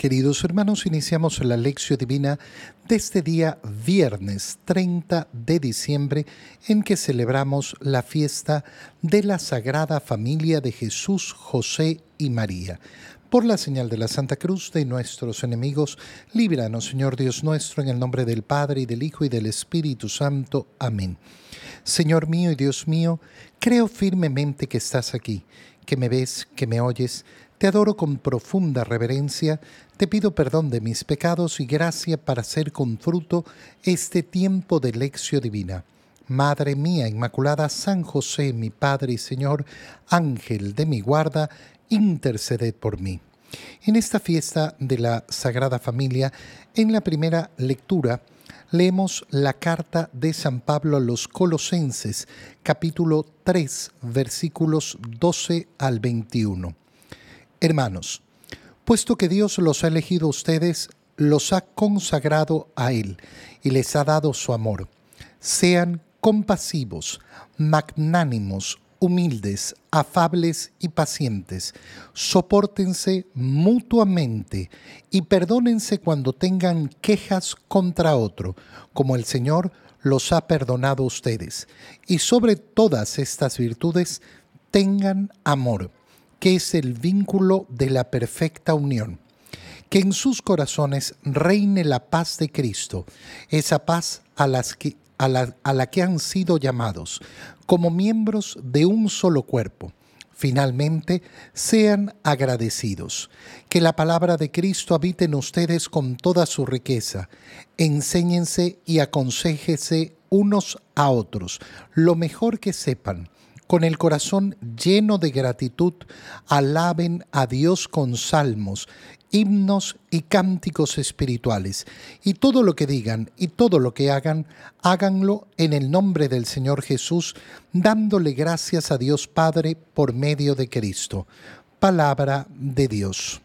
Queridos hermanos, iniciamos la lección divina de este día viernes 30 de diciembre en que celebramos la fiesta de la Sagrada Familia de Jesús, José y María. Por la señal de la Santa Cruz de nuestros enemigos, líbranos, Señor Dios nuestro, en el nombre del Padre y del Hijo y del Espíritu Santo. Amén. Señor mío y Dios mío, creo firmemente que estás aquí, que me ves, que me oyes te adoro con profunda reverencia, te pido perdón de mis pecados y gracia para hacer con fruto este tiempo de lección divina. Madre mía Inmaculada, San José, mi Padre y Señor, Ángel de mi guarda, interceded por mí. En esta fiesta de la Sagrada Familia, en la primera lectura, leemos la carta de San Pablo a los Colosenses, capítulo 3, versículos 12 al 21. Hermanos, puesto que Dios los ha elegido a ustedes, los ha consagrado a Él y les ha dado su amor. Sean compasivos, magnánimos, humildes, afables y pacientes. Sopórtense mutuamente y perdónense cuando tengan quejas contra otro, como el Señor los ha perdonado a ustedes. Y sobre todas estas virtudes, tengan amor que es el vínculo de la perfecta unión. Que en sus corazones reine la paz de Cristo, esa paz a, las que, a, la, a la que han sido llamados como miembros de un solo cuerpo. Finalmente, sean agradecidos. Que la palabra de Cristo habite en ustedes con toda su riqueza. Enséñense y aconséjese unos a otros lo mejor que sepan con el corazón lleno de gratitud, alaben a Dios con salmos, himnos y cánticos espirituales. Y todo lo que digan y todo lo que hagan, háganlo en el nombre del Señor Jesús, dándole gracias a Dios Padre por medio de Cristo. Palabra de Dios.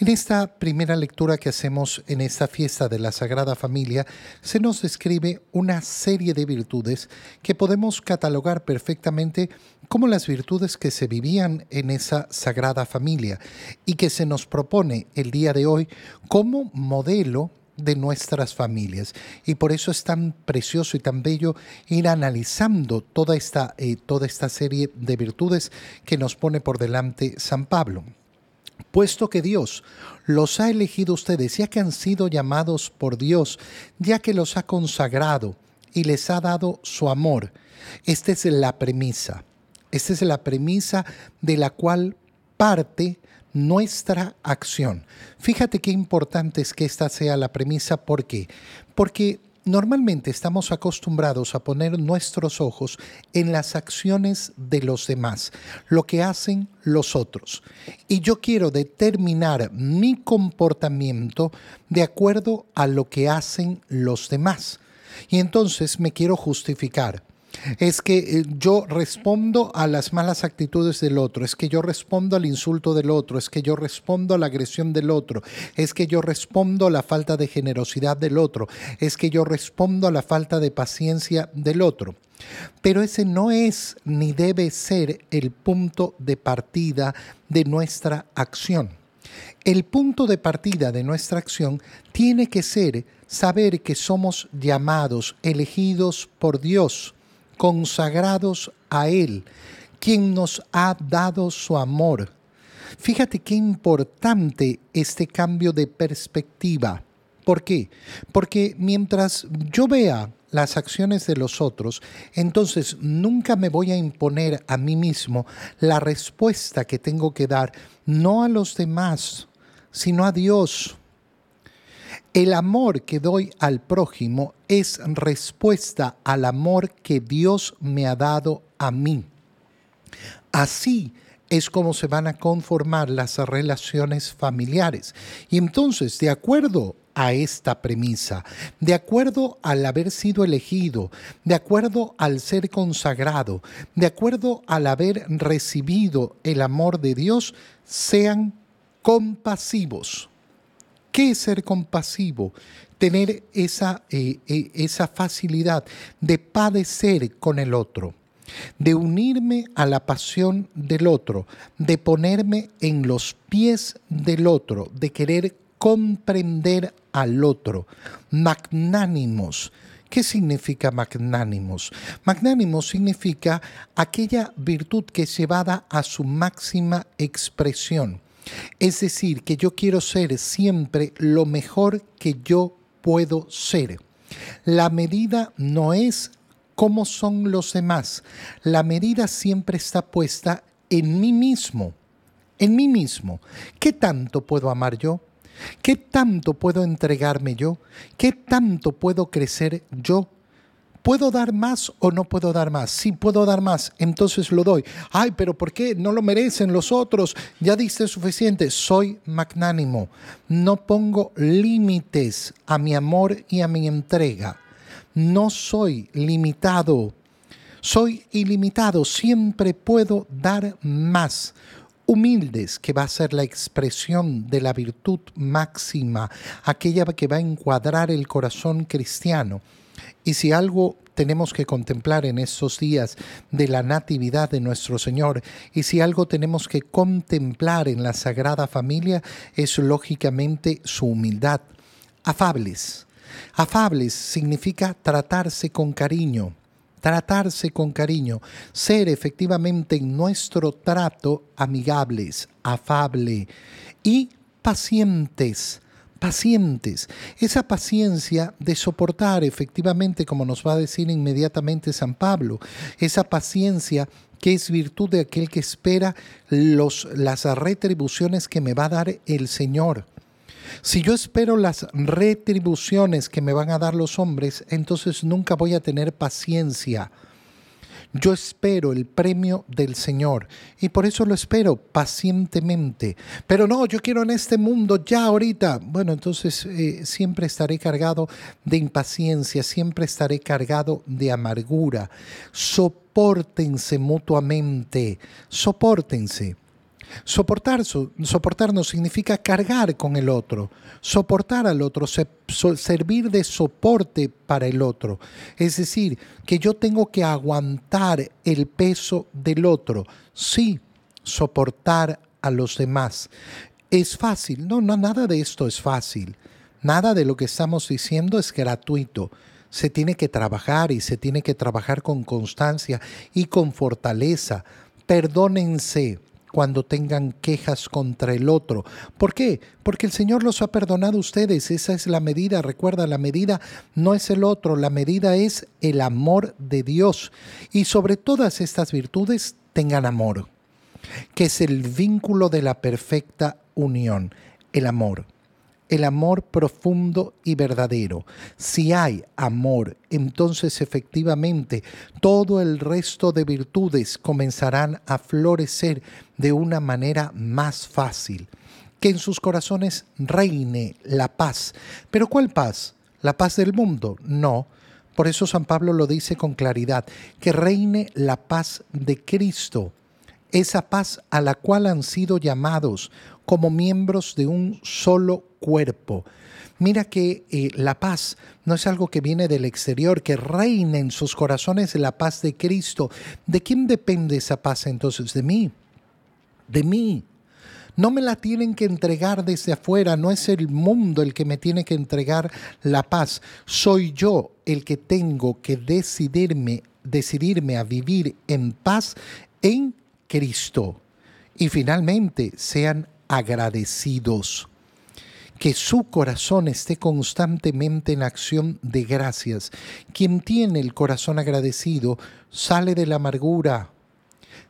En esta primera lectura que hacemos en esta fiesta de la Sagrada Familia, se nos describe una serie de virtudes que podemos catalogar perfectamente como las virtudes que se vivían en esa Sagrada Familia y que se nos propone el día de hoy como modelo de nuestras familias. Y por eso es tan precioso y tan bello ir analizando toda esta, eh, toda esta serie de virtudes que nos pone por delante San Pablo puesto que Dios los ha elegido ustedes, ya que han sido llamados por Dios, ya que los ha consagrado y les ha dado su amor. Esta es la premisa. Esta es la premisa de la cual parte nuestra acción. Fíjate qué importante es que esta sea la premisa. ¿Por qué? Porque Normalmente estamos acostumbrados a poner nuestros ojos en las acciones de los demás, lo que hacen los otros. Y yo quiero determinar mi comportamiento de acuerdo a lo que hacen los demás. Y entonces me quiero justificar es que eh, yo respondo a las malas actitudes del otro, es que yo respondo al insulto del otro, es que yo respondo a la agresión del otro, es que yo respondo a la falta de generosidad del otro, es que yo respondo a la falta de paciencia del otro. Pero ese no es ni debe ser el punto de partida de nuestra acción. El punto de partida de nuestra acción tiene que ser saber que somos llamados, elegidos por Dios, consagrados a Él, quien nos ha dado su amor. Fíjate qué importante este cambio de perspectiva. ¿Por qué? Porque mientras yo vea las acciones de los otros, entonces nunca me voy a imponer a mí mismo la respuesta que tengo que dar, no a los demás, sino a Dios. El amor que doy al prójimo es respuesta al amor que Dios me ha dado a mí. Así es como se van a conformar las relaciones familiares. Y entonces, de acuerdo a esta premisa, de acuerdo al haber sido elegido, de acuerdo al ser consagrado, de acuerdo al haber recibido el amor de Dios, sean compasivos ¿Qué es ser compasivo? Tener esa, eh, eh, esa facilidad de padecer con el otro. de unirme a la pasión del otro, de ponerme en los pies del otro, de querer comprender al otro, magnánimos. ¿Qué significa magnánimos? Magnánimos significa aquella virtud que es llevada a su máxima expresión. Es decir, que yo quiero ser siempre lo mejor que yo puedo ser. La medida no es cómo son los demás. La medida siempre está puesta en mí mismo. En mí mismo. ¿Qué tanto puedo amar yo? ¿Qué tanto puedo entregarme yo? ¿Qué tanto puedo crecer yo? ¿Puedo dar más o no puedo dar más? Si puedo dar más, entonces lo doy. Ay, pero ¿por qué? No lo merecen los otros. Ya diste suficiente. Soy magnánimo. No pongo límites a mi amor y a mi entrega. No soy limitado. Soy ilimitado. Siempre puedo dar más humildes, que va a ser la expresión de la virtud máxima, aquella que va a encuadrar el corazón cristiano. Y si algo tenemos que contemplar en estos días de la natividad de nuestro Señor, y si algo tenemos que contemplar en la Sagrada Familia, es lógicamente su humildad. Afables. Afables significa tratarse con cariño, tratarse con cariño, ser efectivamente en nuestro trato amigables, afable y pacientes pacientes. Esa paciencia de soportar efectivamente, como nos va a decir inmediatamente San Pablo, esa paciencia que es virtud de aquel que espera los, las retribuciones que me va a dar el Señor. Si yo espero las retribuciones que me van a dar los hombres, entonces nunca voy a tener paciencia. Yo espero el premio del Señor y por eso lo espero pacientemente. Pero no, yo quiero en este mundo ya ahorita. Bueno, entonces eh, siempre estaré cargado de impaciencia, siempre estaré cargado de amargura. Sopórtense mutuamente, sopórtense. Soportar, soportarnos significa cargar con el otro, soportar al otro, servir de soporte para el otro. Es decir, que yo tengo que aguantar el peso del otro. Sí, soportar a los demás. ¿Es fácil? No, no, nada de esto es fácil. Nada de lo que estamos diciendo es gratuito. Se tiene que trabajar y se tiene que trabajar con constancia y con fortaleza. Perdónense cuando tengan quejas contra el otro. ¿Por qué? Porque el Señor los ha perdonado a ustedes. Esa es la medida. Recuerda, la medida no es el otro, la medida es el amor de Dios. Y sobre todas estas virtudes tengan amor, que es el vínculo de la perfecta unión, el amor el amor profundo y verdadero. Si hay amor, entonces efectivamente todo el resto de virtudes comenzarán a florecer de una manera más fácil. Que en sus corazones reine la paz. ¿Pero cuál paz? ¿La paz del mundo? No. Por eso San Pablo lo dice con claridad, que reine la paz de Cristo, esa paz a la cual han sido llamados como miembros de un solo cuerpo. Mira que eh, la paz no es algo que viene del exterior, que reina en sus corazones la paz de Cristo. ¿De quién depende esa paz entonces? De mí. De mí. No me la tienen que entregar desde afuera, no es el mundo el que me tiene que entregar la paz. Soy yo el que tengo que decidirme, decidirme a vivir en paz en Cristo. Y finalmente sean agradecidos que su corazón esté constantemente en acción de gracias. Quien tiene el corazón agradecido sale de la amargura,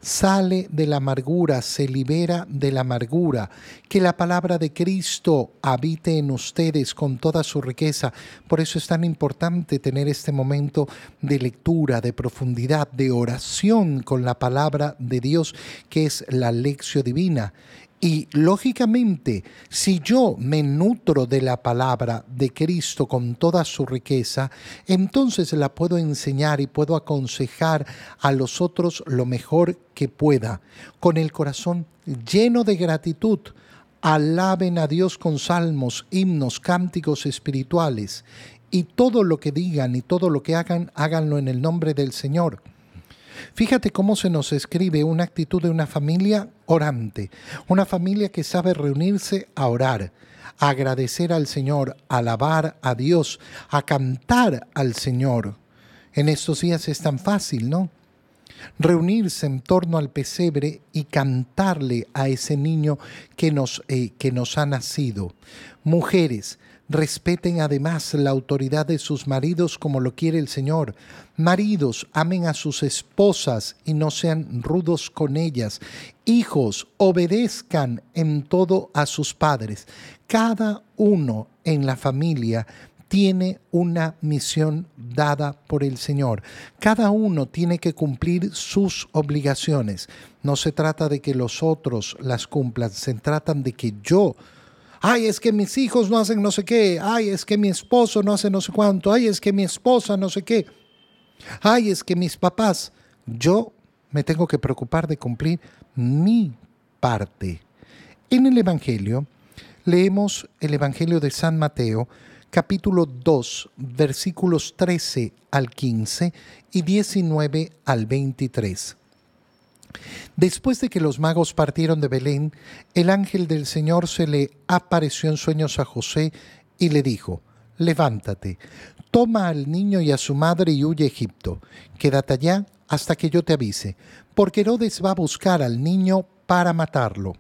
sale de la amargura, se libera de la amargura. Que la palabra de Cristo habite en ustedes con toda su riqueza. Por eso es tan importante tener este momento de lectura, de profundidad, de oración con la palabra de Dios, que es la lección divina. Y lógicamente, si yo me nutro de la palabra de Cristo con toda su riqueza, entonces la puedo enseñar y puedo aconsejar a los otros lo mejor que pueda, con el corazón lleno de gratitud. Alaben a Dios con salmos, himnos, cánticos espirituales, y todo lo que digan y todo lo que hagan, háganlo en el nombre del Señor. Fíjate cómo se nos escribe una actitud de una familia orante, una familia que sabe reunirse a orar, a agradecer al Señor, a alabar a Dios, a cantar al Señor. En estos días es tan fácil, ¿no? reunirse en torno al pesebre y cantarle a ese niño que nos, eh, que nos ha nacido. Mujeres, respeten además la autoridad de sus maridos como lo quiere el Señor. Maridos, amen a sus esposas y no sean rudos con ellas. Hijos, obedezcan en todo a sus padres. Cada uno en la familia tiene una misión dada por el Señor. Cada uno tiene que cumplir sus obligaciones. No se trata de que los otros las cumplan, se trata de que yo ay, es que mis hijos no hacen no sé qué, ay, es que mi esposo no hace no sé cuánto, ay, es que mi esposa no sé qué, ay, es que mis papás, yo me tengo que preocupar de cumplir mi parte. En el Evangelio, leemos el Evangelio de San Mateo, capítulo 2, versículos 13 al 15 y 19 al 23. Después de que los magos partieron de Belén, el ángel del Señor se le apareció en sueños a José y le dijo, levántate, toma al niño y a su madre y huye a Egipto, quédate allá hasta que yo te avise, porque Herodes va a buscar al niño para matarlo.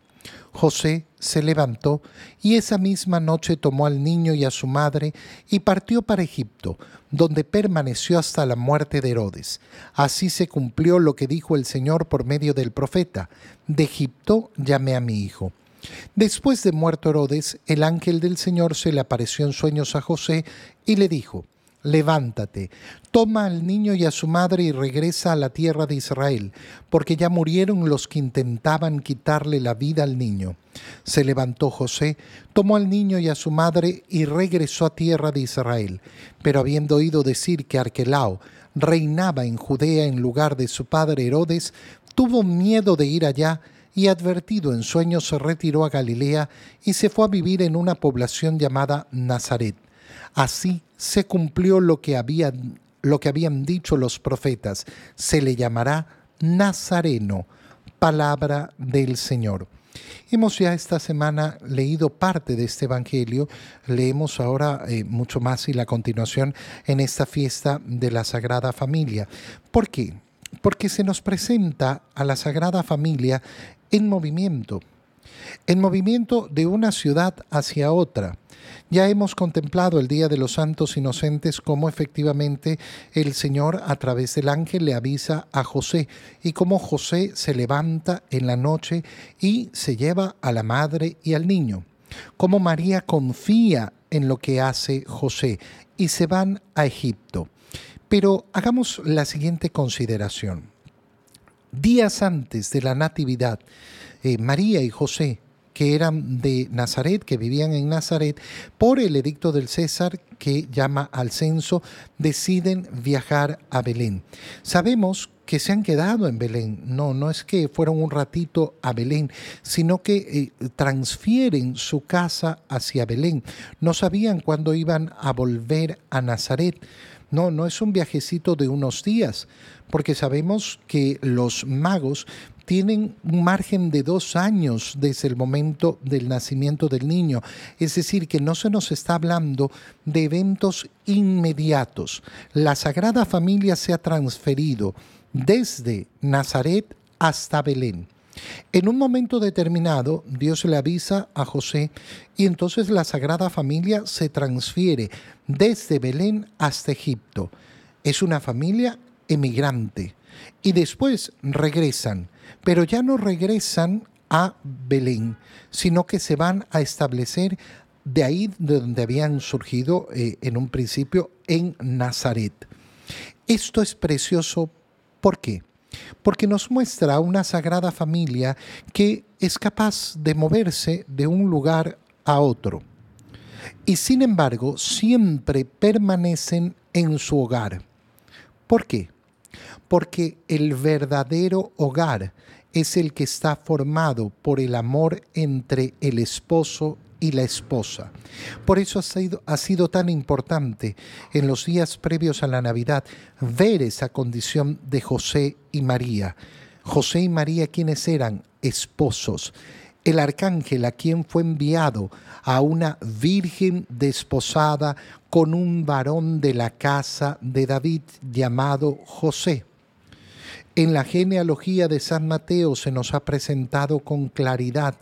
José se levantó y esa misma noche tomó al niño y a su madre y partió para Egipto, donde permaneció hasta la muerte de Herodes. Así se cumplió lo que dijo el Señor por medio del profeta, de Egipto llamé a mi hijo. Después de muerto Herodes, el ángel del Señor se le apareció en sueños a José y le dijo, levántate, toma al niño y a su madre y regresa a la tierra de Israel, porque ya murieron los que intentaban quitarle la vida al niño. Se levantó José, tomó al niño y a su madre y regresó a tierra de Israel. Pero habiendo oído decir que Arquelao reinaba en Judea en lugar de su padre Herodes, tuvo miedo de ir allá y advertido en sueños se retiró a Galilea y se fue a vivir en una población llamada Nazaret Así se cumplió lo que, habían, lo que habían dicho los profetas. Se le llamará Nazareno, palabra del Señor. Hemos ya esta semana leído parte de este Evangelio, leemos ahora eh, mucho más y la continuación en esta fiesta de la Sagrada Familia. ¿Por qué? Porque se nos presenta a la Sagrada Familia en movimiento, en movimiento de una ciudad hacia otra. Ya hemos contemplado el Día de los Santos Inocentes cómo efectivamente el Señor a través del ángel le avisa a José y cómo José se levanta en la noche y se lleva a la madre y al niño. Cómo María confía en lo que hace José y se van a Egipto. Pero hagamos la siguiente consideración. Días antes de la Natividad, eh, María y José que eran de Nazaret, que vivían en Nazaret, por el edicto del César que llama al censo, deciden viajar a Belén. Sabemos que se han quedado en Belén. No, no es que fueron un ratito a Belén, sino que eh, transfieren su casa hacia Belén. No sabían cuándo iban a volver a Nazaret. No, no es un viajecito de unos días, porque sabemos que los magos tienen un margen de dos años desde el momento del nacimiento del niño. Es decir, que no se nos está hablando de eventos inmediatos. La Sagrada Familia se ha transferido desde Nazaret hasta Belén. En un momento determinado, Dios le avisa a José y entonces la Sagrada Familia se transfiere desde Belén hasta Egipto. Es una familia emigrante y después regresan pero ya no regresan a Belén, sino que se van a establecer de ahí de donde habían surgido eh, en un principio en Nazaret. Esto es precioso, ¿por qué? Porque nos muestra una sagrada familia que es capaz de moverse de un lugar a otro. Y sin embargo, siempre permanecen en su hogar. ¿Por qué? Porque el verdadero hogar es el que está formado por el amor entre el esposo y la esposa. Por eso ha sido, ha sido, tan importante en los días previos a la Navidad ver esa condición de José y María. José y María, quienes eran esposos. El arcángel a quien fue enviado a una virgen desposada con un varón de la casa de David llamado José. En la genealogía de San Mateo se nos ha presentado con claridad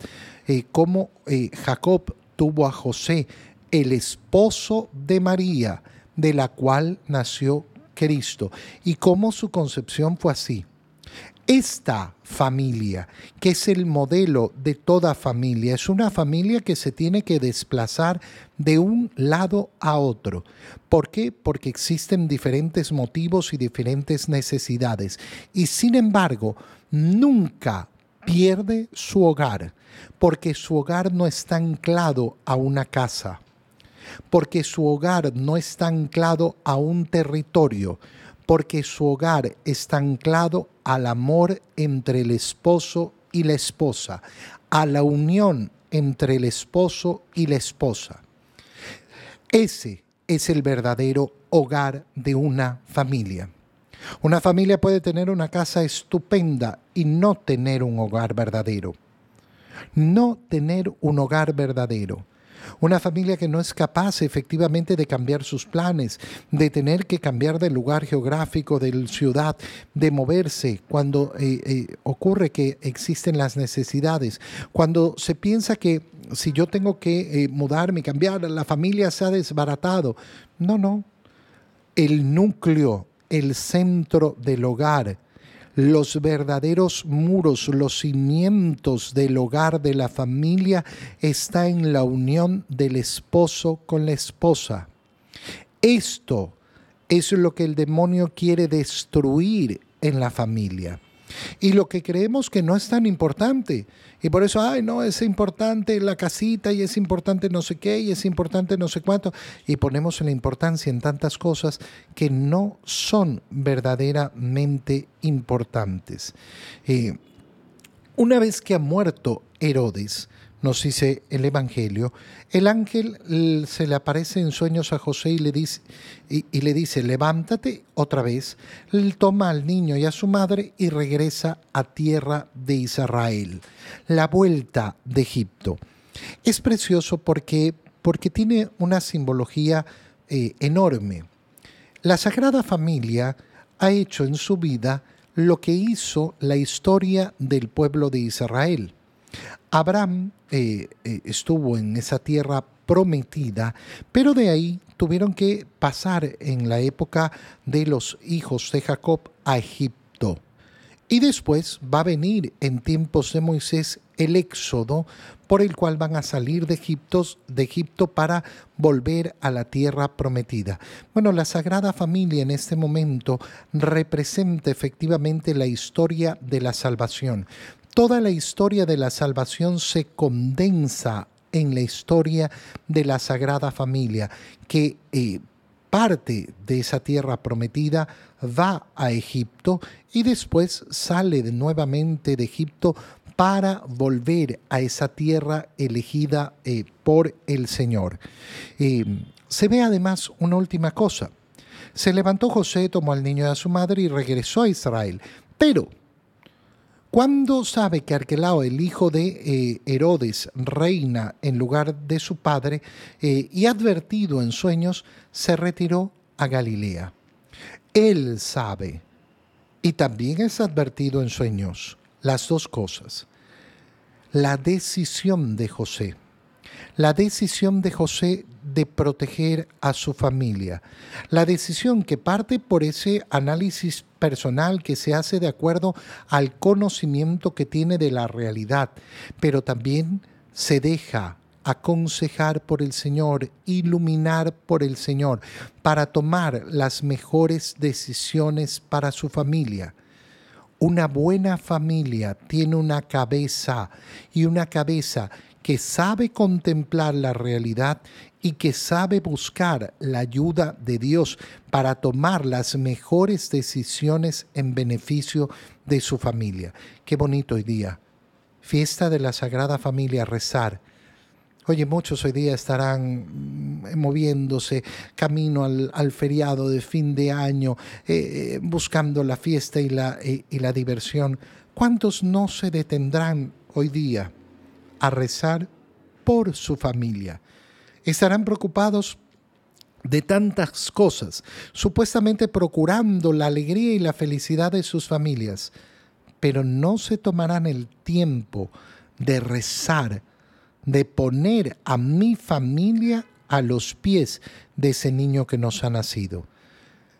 eh, cómo eh, Jacob tuvo a José, el esposo de María, de la cual nació Cristo, y cómo su concepción fue así esta familia, que es el modelo de toda familia, es una familia que se tiene que desplazar de un lado a otro. ¿Por qué? Porque existen diferentes motivos y diferentes necesidades. Y sin embargo, nunca pierde su hogar, porque su hogar no está anclado a una casa, porque su hogar no está anclado a un territorio, porque su hogar está anclado al amor entre el esposo y la esposa, a la unión entre el esposo y la esposa. Ese es el verdadero hogar de una familia. Una familia puede tener una casa estupenda y no tener un hogar verdadero. No tener un hogar verdadero. Una familia que no es capaz efectivamente de cambiar sus planes, de tener que cambiar de lugar geográfico, de ciudad, de moverse cuando eh, eh, ocurre que existen las necesidades, cuando se piensa que si yo tengo que eh, mudarme cambiar, la familia se ha desbaratado. No, no. El núcleo, el centro del hogar, los verdaderos muros, los cimientos del hogar de la familia está en la unión del esposo con la esposa. Esto es lo que el demonio quiere destruir en la familia. Y lo que creemos que no es tan importante. Y por eso, ay, no, es importante la casita y es importante no sé qué y es importante no sé cuánto. Y ponemos la importancia en tantas cosas que no son verdaderamente importantes. Eh, una vez que ha muerto Herodes, nos dice el Evangelio, el ángel se le aparece en sueños a José y le dice, y, le dice levántate otra vez, toma al niño y a su madre y regresa a tierra de Israel, la vuelta de Egipto. Es precioso porque, porque tiene una simbología eh, enorme. La Sagrada Familia ha hecho en su vida lo que hizo la historia del pueblo de Israel Abraham eh, eh, estuvo en esa tierra prometida, pero de ahí tuvieron que pasar en la época de los hijos de Jacob a Egipto. Y después va a venir en tiempos de Moisés el éxodo por el cual van a salir de Egipto, de Egipto para volver a la tierra prometida. Bueno, la Sagrada Familia en este momento representa efectivamente la historia de la salvación. Toda la historia de la salvación se condensa en la historia de la Sagrada Familia, que eh, parte de esa tierra prometida va a Egipto y después sale nuevamente de Egipto para volver a esa tierra elegida eh, por el Señor. Eh, se ve además una última cosa. Se levantó José, tomó al niño de su madre y regresó a Israel. Pero cuando sabe que Arquelao, el hijo de eh, Herodes, reina en lugar de su padre, eh, y advertido en sueños, se retiró a Galilea. Él sabe, y también es advertido en sueños, las dos cosas. La decisión de José la decisión de José de proteger a su familia. La decisión que parte por ese análisis personal que se hace de acuerdo al conocimiento que tiene de la realidad, pero también se deja aconsejar por el Señor, iluminar por el Señor, para tomar las mejores decisiones para su familia. Una buena familia tiene una cabeza y una cabeza que sabe contemplar la realidad y que sabe buscar la ayuda de Dios para tomar las mejores decisiones en beneficio de su familia. Qué bonito hoy día. Fiesta de la Sagrada Familia, rezar. Oye, muchos hoy día estarán mm, moviéndose camino al, feriado de fin de año, eh, eh, buscando la fiesta la, y la diversión. ¿Cuántos no se detendrán hoy día a rezar por su familia? Estarán preocupados de tantas cosas, supuestamente procurando la alegría y la felicidad de sus familias, pero no se tomarán el tiempo de rezar, de poner a mi familia a los pies de ese niño que nos ha nacido.